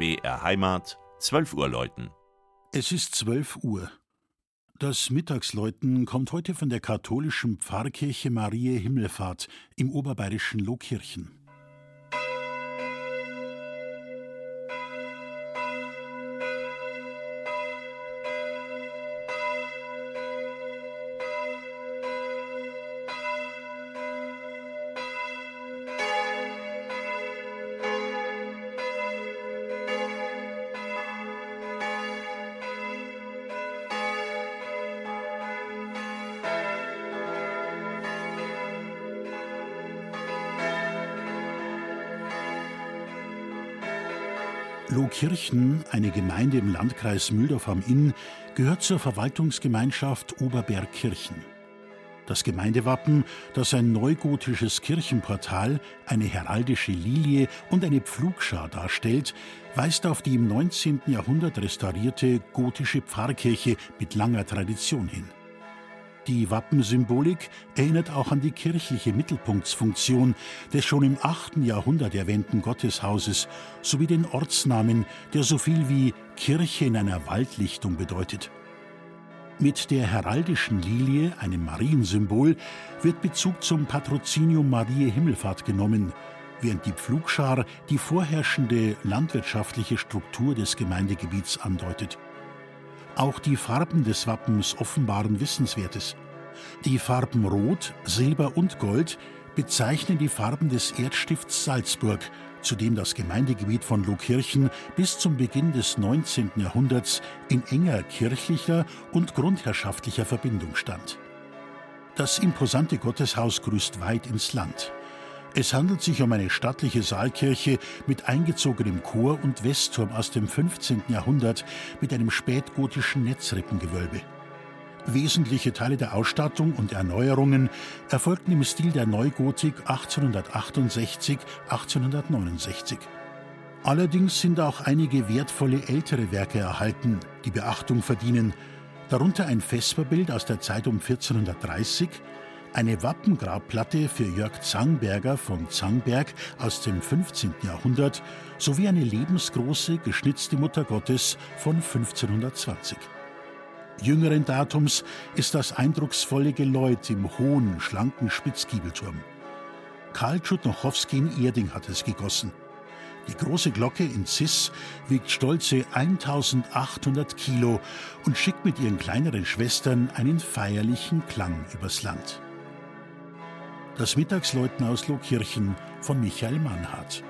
BR Heimat, 12 Uhr läuten. Es ist 12 Uhr. Das Mittagsläuten kommt heute von der katholischen Pfarrkirche Mariä Himmelfahrt im oberbayerischen Lohkirchen. Lohkirchen, eine Gemeinde im Landkreis Mühldorf am Inn, gehört zur Verwaltungsgemeinschaft Oberbergkirchen. Das Gemeindewappen, das ein neugotisches Kirchenportal, eine heraldische Lilie und eine Pflugschar darstellt, weist auf die im 19. Jahrhundert restaurierte gotische Pfarrkirche mit langer Tradition hin. Die Wappensymbolik erinnert auch an die kirchliche Mittelpunktsfunktion des schon im 8. Jahrhundert erwähnten Gotteshauses sowie den Ortsnamen, der so viel wie Kirche in einer Waldlichtung bedeutet. Mit der heraldischen Lilie, einem Mariensymbol, wird Bezug zum Patrozinium Mariä Himmelfahrt genommen, während die Pflugschar die vorherrschende landwirtschaftliche Struktur des Gemeindegebiets andeutet. Auch die Farben des Wappens offenbaren Wissenswertes. Die Farben Rot, Silber und Gold bezeichnen die Farben des Erzstifts Salzburg, zu dem das Gemeindegebiet von Lohkirchen bis zum Beginn des 19. Jahrhunderts in enger kirchlicher und grundherrschaftlicher Verbindung stand. Das imposante Gotteshaus grüßt weit ins Land. Es handelt sich um eine stattliche Saalkirche mit eingezogenem Chor und Westturm aus dem 15. Jahrhundert mit einem spätgotischen Netzrippengewölbe. Wesentliche Teile der Ausstattung und Erneuerungen erfolgten im Stil der Neugotik 1868, 1869. Allerdings sind auch einige wertvolle ältere Werke erhalten, die Beachtung verdienen, darunter ein Vesperbild aus der Zeit um 1430, eine Wappengrabplatte für Jörg Zangberger von Zangberg aus dem 15. Jahrhundert sowie eine lebensgroße geschnitzte Mutter Gottes von 1520. Jüngeren Datums ist das eindrucksvolle Geläut im hohen, schlanken Spitzgiebelturm. Karl Tschutnochowski in Erding hat es gegossen. Die große Glocke in Cis wiegt stolze 1800 Kilo und schickt mit ihren kleineren Schwestern einen feierlichen Klang übers Land. Das Mittagsläuten aus Lohkirchen von Michael Mannhardt.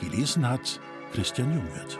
Gelesen hat Christian Jungwirth.